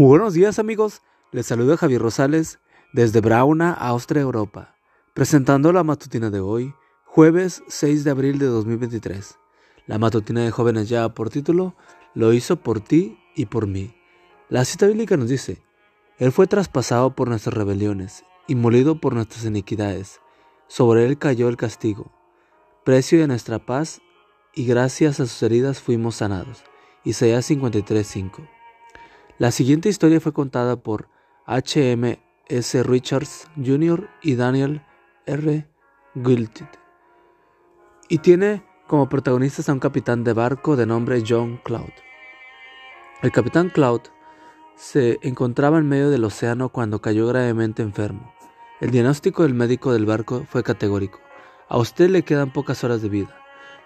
Buenos días amigos, les saluda Javier Rosales desde Brauna, Austria, Europa, presentando la matutina de hoy, jueves 6 de abril de 2023. La matutina de jóvenes ya por título, Lo hizo por ti y por mí. La cita bíblica nos dice, Él fue traspasado por nuestras rebeliones y molido por nuestras iniquidades. Sobre Él cayó el castigo, precio de nuestra paz, y gracias a sus heridas fuimos sanados. Isaías 53:5 la siguiente historia fue contada por H. M. S. Richards Jr. y Daniel R. Gilted y tiene como protagonistas a un capitán de barco de nombre John Cloud. El capitán Cloud se encontraba en medio del océano cuando cayó gravemente enfermo. El diagnóstico del médico del barco fue categórico. A usted le quedan pocas horas de vida.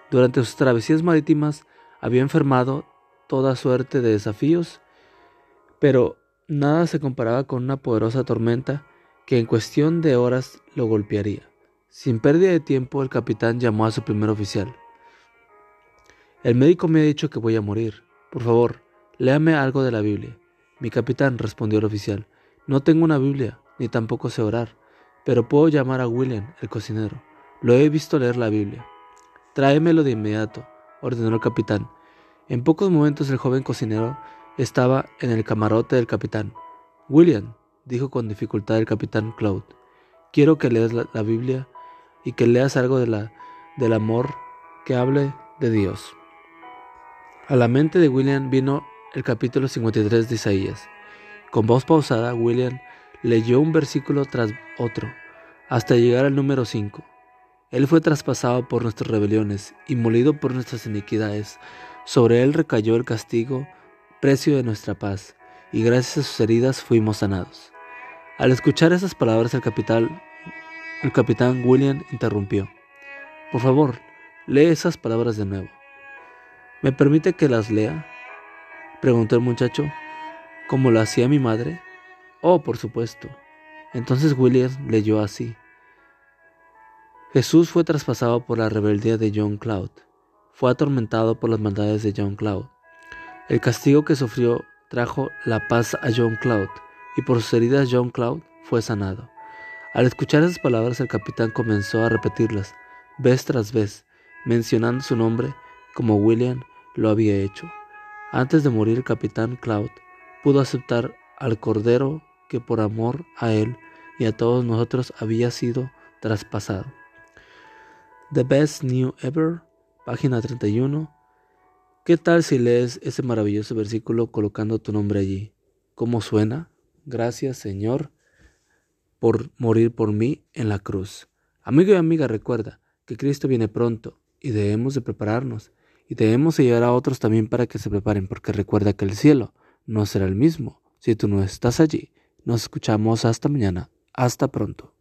Durante sus travesías marítimas había enfermado toda suerte de desafíos pero nada se comparaba con una poderosa tormenta que en cuestión de horas lo golpearía. Sin pérdida de tiempo, el capitán llamó a su primer oficial. El médico me ha dicho que voy a morir. Por favor, léame algo de la Biblia. Mi capitán, respondió el oficial, no tengo una Biblia, ni tampoco sé orar, pero puedo llamar a William, el cocinero. Lo he visto leer la Biblia. Tráemelo de inmediato, ordenó el capitán. En pocos momentos el joven cocinero estaba en el camarote del capitán. William, dijo con dificultad el capitán Cloud, quiero que leas la, Biblia y que leas algo de la, del amor que hable de Dios. A la mente de William vino el capítulo 53 de Isaías. Con voz pausada, William leyó un versículo tras otro, hasta llegar al número 5. Él fue traspasado por nuestras rebeliones y molido por nuestras iniquidades. Sobre él recayó el castigo precio de nuestra paz, y gracias a sus heridas fuimos sanados. Al escuchar esas palabras el capitán, el capitán William interrumpió. Por favor, lee esas palabras de nuevo. ¿Me permite que las lea? preguntó el muchacho. ¿Cómo lo hacía mi madre? Oh, por supuesto. Entonces William leyó así. Jesús fue traspasado por la rebeldía de John Cloud. Fue atormentado por las maldades de John Cloud. El castigo que sufrió trajo la paz a John Cloud, y por sus heridas John Cloud fue sanado. Al escuchar esas palabras el capitán comenzó a repetirlas, vez tras vez, mencionando su nombre como William lo había hecho. Antes de morir el capitán Cloud pudo aceptar al Cordero que por amor a él y a todos nosotros había sido traspasado. The Best New Ever, página 31, ¿Qué tal si lees ese maravilloso versículo colocando tu nombre allí? ¿Cómo suena? Gracias Señor por morir por mí en la cruz. Amigo y amiga, recuerda que Cristo viene pronto y debemos de prepararnos y debemos de llevar a otros también para que se preparen porque recuerda que el cielo no será el mismo si tú no estás allí. Nos escuchamos hasta mañana. Hasta pronto.